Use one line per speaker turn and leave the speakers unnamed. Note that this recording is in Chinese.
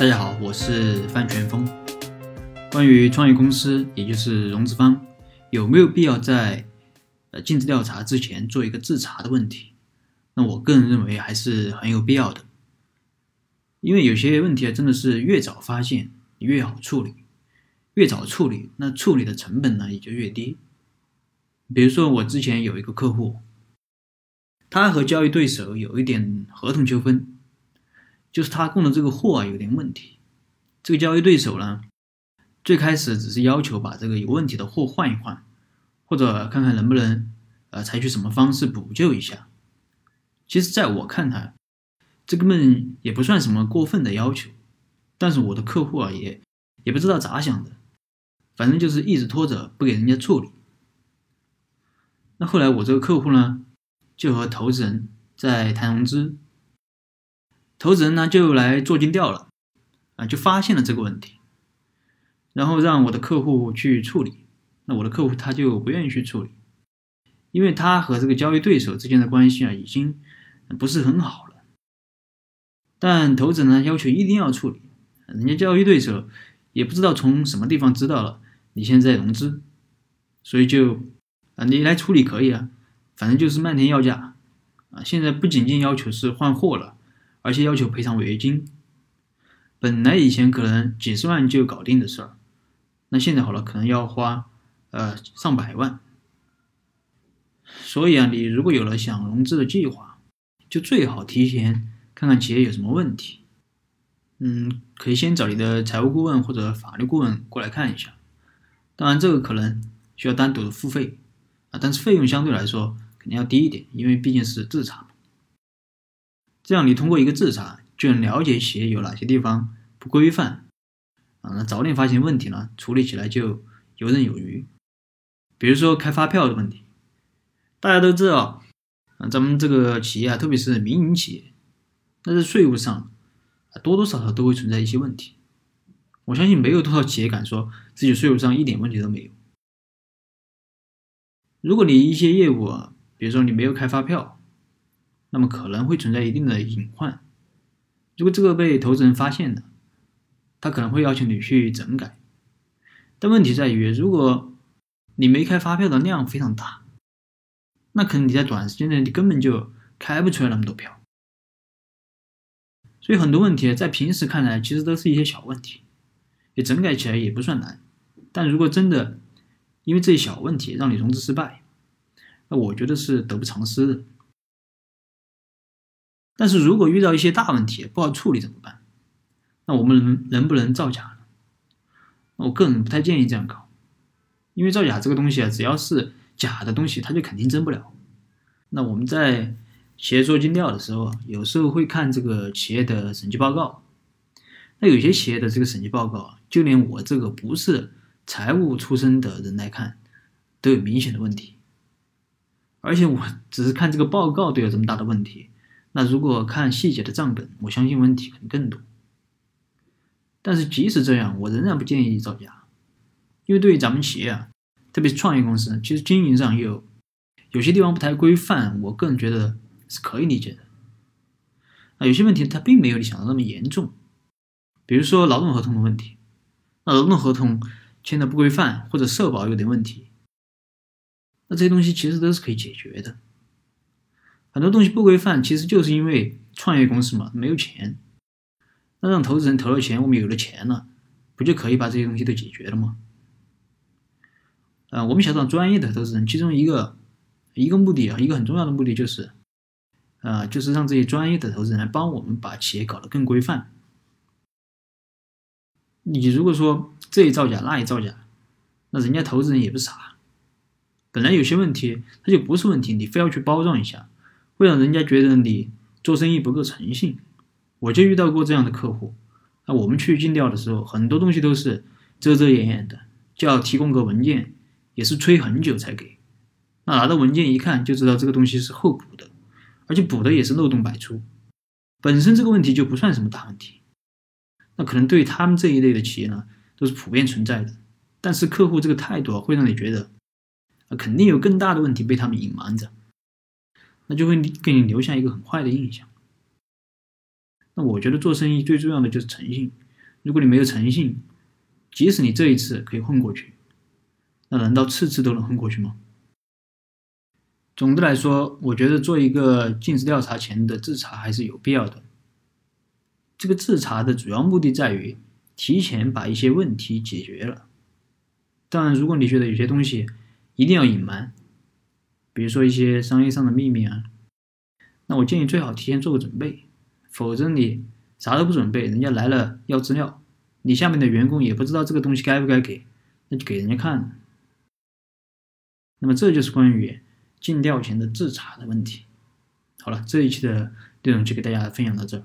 大家好，我是范全峰。关于创业公司，也就是融资方，有没有必要在呃尽职调查之前做一个自查的问题？那我个人认为还是很有必要的。因为有些问题啊，真的是越早发现越好处理，越早处理，那处理的成本呢也就越低。比如说我之前有一个客户，他和交易对手有一点合同纠纷。就是他供的这个货啊有点问题，这个交易对手呢，最开始只是要求把这个有问题的货换一换，或者看看能不能呃采取什么方式补救一下。其实，在我看来，这根本也不算什么过分的要求，但是我的客户啊也也不知道咋想的，反正就是一直拖着不给人家处理。那后来我这个客户呢，就和投资人在谈融资。投资人呢就来做尽调了，啊，就发现了这个问题，然后让我的客户去处理。那我的客户他就不愿意去处理，因为他和这个交易对手之间的关系啊已经不是很好了。但投资人呢要求一定要处理，人家交易对手也不知道从什么地方知道了你现在融资，所以就啊你来处理可以啊，反正就是漫天要价啊。现在不仅仅要求是换货了。而且要求赔偿违约金，本来以前可能几十万就搞定的事儿，那现在好了，可能要花呃上百万。所以啊，你如果有了想融资的计划，就最好提前看看企业有什么问题。嗯，可以先找你的财务顾问或者法律顾问过来看一下。当然，这个可能需要单独的付费啊，但是费用相对来说肯定要低一点，因为毕竟是自查。这样，你通过一个自查就能了解企业有哪些地方不规范啊，那早点发现问题呢，处理起来就游刃有余。比如说开发票的问题，大家都知道啊，咱们这个企业啊，特别是民营企业，那在税务上啊，多多少少都会存在一些问题。我相信没有多少企业敢说自己税务上一点问题都没有。如果你一些业务啊，比如说你没有开发票。那么可能会存在一定的隐患，如果这个被投资人发现了，他可能会要求你去整改。但问题在于，如果你没开发票的量非常大，那可能你在短时间内你根本就开不出来那么多票。所以很多问题在平时看来其实都是一些小问题，你整改起来也不算难。但如果真的因为这些小问题让你融资失败，那我觉得是得不偿失的。但是如果遇到一些大问题不好处理怎么办？那我们能能不能造假呢？我个人不太建议这样搞，因为造假这个东西啊，只要是假的东西，它就肯定真不了。那我们在企业做尽调的时候，有时候会看这个企业的审计报告。那有些企业的这个审计报告，就连我这个不是财务出身的人来看，都有明显的问题。而且我只是看这个报告都有这么大的问题。那如果看细节的账本，我相信问题肯定更多。但是即使这样，我仍然不建议造假，因为对于咱们企业啊，特别是创业公司，其实经营上有有些地方不太规范，我个人觉得是可以理解的。啊，有些问题它并没有你想的那么严重，比如说劳动合同的问题，那劳动合同签的不规范，或者社保有点问题，那这些东西其实都是可以解决的。很多东西不规范，其实就是因为创业公司嘛没有钱，那让投资人投了钱，我们有了钱了，不就可以把这些东西都解决了吗？啊，我们想找专业的投资人，其中一个一个目的啊，一个很重要的目的就是，啊，就是让这些专业的投资人来帮我们把企业搞得更规范。你如果说这一造假那一造假，那人家投资人也不傻，本来有些问题它就不是问题，你非要去包装一下。会让人家觉得你做生意不够诚信，我就遇到过这样的客户。那我们去尽调的时候，很多东西都是遮遮掩掩的，就要提供个文件，也是催很久才给。那拿到文件一看，就知道这个东西是后补的，而且补的也是漏洞百出。本身这个问题就不算什么大问题，那可能对他们这一类的企业呢，都是普遍存在的。但是客户这个态度会让你觉得，啊，肯定有更大的问题被他们隐瞒着。那就会给你留下一个很坏的印象。那我觉得做生意最重要的就是诚信，如果你没有诚信，即使你这一次可以混过去，那难道次次都能混过去吗？总的来说，我觉得做一个尽职调查前的自查还是有必要的。这个自查的主要目的在于提前把一些问题解决了。当然，如果你觉得有些东西一定要隐瞒，比如说一些商业上的秘密啊，那我建议最好提前做个准备。否则你啥都不准备，人家来了要资料，你下面的员工也不知道这个东西该不该给，那就给人家看。那么这就是关于。尽调前的自查的问题。好了，这一期的内容就给大家分享到这。